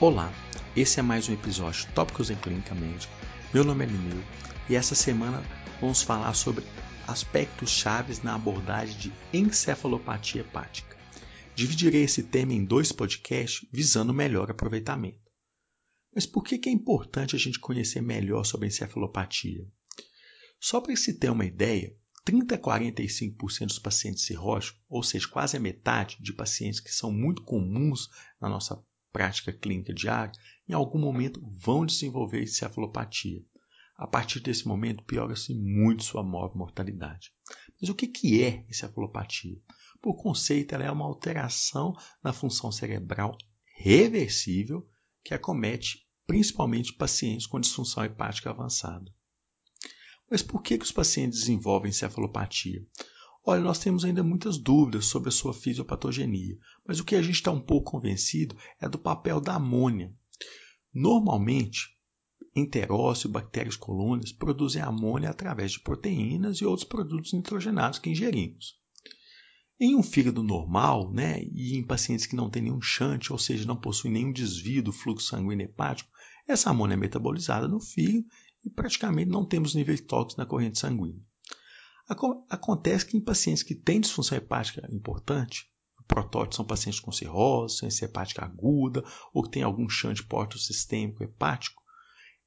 Olá, esse é mais um episódio Tópicos em Clínica Médica. Meu nome é Lineu e essa semana vamos falar sobre aspectos chaves na abordagem de encefalopatia hepática. Dividirei esse tema em dois podcasts visando melhor aproveitamento. Mas por que é importante a gente conhecer melhor sobre encefalopatia? Só para se ter uma ideia, 30 a 45% dos pacientes cirróticos, ou seja, quase a metade de pacientes que são muito comuns na nossa prática clínica diária, em algum momento vão desenvolver encefalopatia. A partir desse momento, piora-se muito sua mortalidade. Mas o que é encefalopatia? Por conceito, ela é uma alteração na função cerebral reversível que acomete principalmente pacientes com disfunção hepática avançada. Mas por que, que os pacientes desenvolvem encefalopatia? Olha, nós temos ainda muitas dúvidas sobre a sua fisiopatogenia, mas o que a gente está um pouco convencido é do papel da amônia. Normalmente, enterócitos, bactérias colônias produzem amônia através de proteínas e outros produtos nitrogenados que ingerimos. Em um fígado normal, né, e em pacientes que não têm nenhum chante, ou seja, não possuem nenhum desvio do fluxo sanguíneo hepático, essa amônia é metabolizada no fígado e praticamente não temos níveis tóxicos na corrente sanguínea. Acontece que em pacientes que têm disfunção hepática importante, o protótipo são pacientes com cirrose, ciência hepática aguda ou que têm algum chante porto-sistêmico hepático,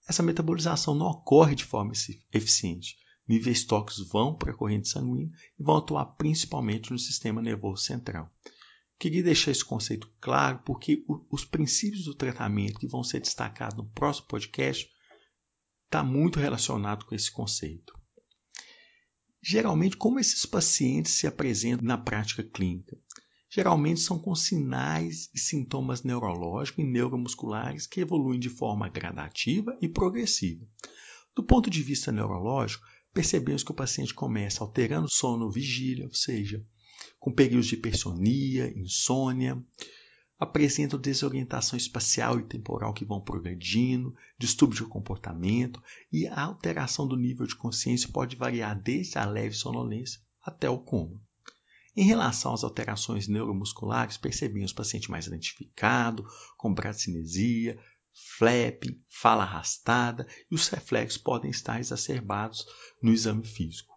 essa metabolização não ocorre de forma eficiente. Níveis tóxicos vão para a corrente sanguínea e vão atuar principalmente no sistema nervoso central. Queria deixar esse conceito claro porque os princípios do tratamento que vão ser destacados no próximo podcast está muito relacionado com esse conceito. Geralmente, como esses pacientes se apresentam na prática clínica? Geralmente são com sinais e sintomas neurológicos e neuromusculares que evoluem de forma gradativa e progressiva. Do ponto de vista neurológico, percebemos que o paciente começa alterando sono vigília, ou seja, com períodos de hipersonia, insônia, apresentam desorientação espacial e temporal que vão progredindo, distúrbio de comportamento e a alteração do nível de consciência pode variar desde a leve sonolência até o coma. Em relação às alterações neuromusculares, percebemos paciente mais identificado, com bradicinesia, flapping, fala arrastada e os reflexos podem estar exacerbados no exame físico.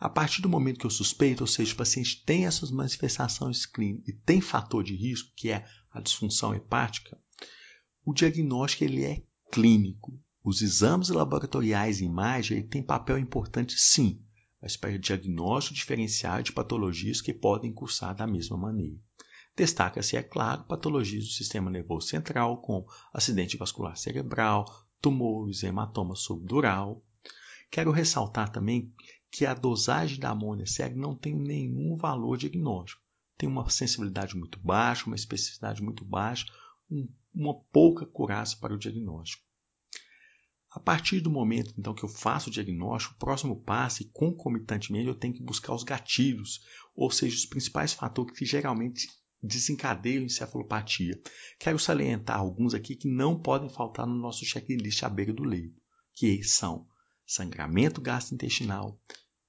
A partir do momento que eu suspeito, ou seja, o paciente tem essas manifestações clínicas e tem fator de risco, que é a disfunção hepática, o diagnóstico ele é clínico. Os exames laboratoriais e imagem têm papel importante sim, mas para diagnóstico diferencial de patologias que podem cursar da mesma maneira. Destaca-se, é claro, patologias do sistema nervoso central, como acidente vascular cerebral, tumores, hematoma subdural. Quero ressaltar também que a dosagem da amônia cega não tem nenhum valor diagnóstico. Tem uma sensibilidade muito baixa, uma especificidade muito baixa, um, uma pouca curaça para o diagnóstico. A partir do momento então que eu faço o diagnóstico, o próximo passo, e concomitantemente, eu tenho que buscar os gatilhos, ou seja, os principais fatores que geralmente desencadeiam encefalopatia. Quero salientar alguns aqui que não podem faltar no nosso checklist à beira do leito, que são sangramento gastrointestinal,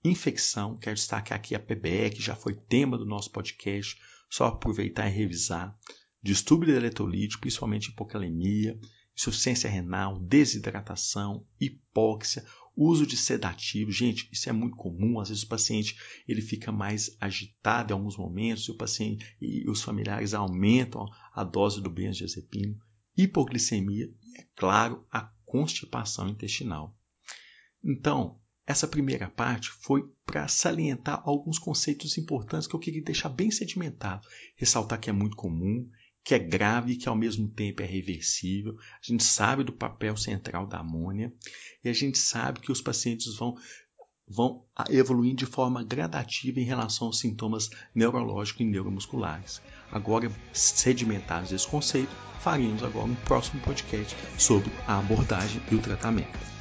infecção, quero destacar aqui a PBE, que já foi tema do nosso podcast, só aproveitar e revisar, distúrbio eletrolítico, principalmente hipocalemia, insuficiência renal, desidratação, hipóxia, uso de sedativo. Gente, isso é muito comum. Às vezes o paciente ele fica mais agitado em alguns momentos e o paciente e os familiares aumentam a dose do benzodiazepino, hipoglicemia e, é claro, a constipação intestinal. Então, essa primeira parte foi para salientar alguns conceitos importantes que eu queria deixar bem sedimentado, ressaltar que é muito comum, que é grave e que ao mesmo tempo é reversível. A gente sabe do papel central da amônia e a gente sabe que os pacientes vão vão evoluindo de forma gradativa em relação aos sintomas neurológicos e neuromusculares. Agora, sedimentados esse conceito, faremos agora um próximo podcast sobre a abordagem e o tratamento.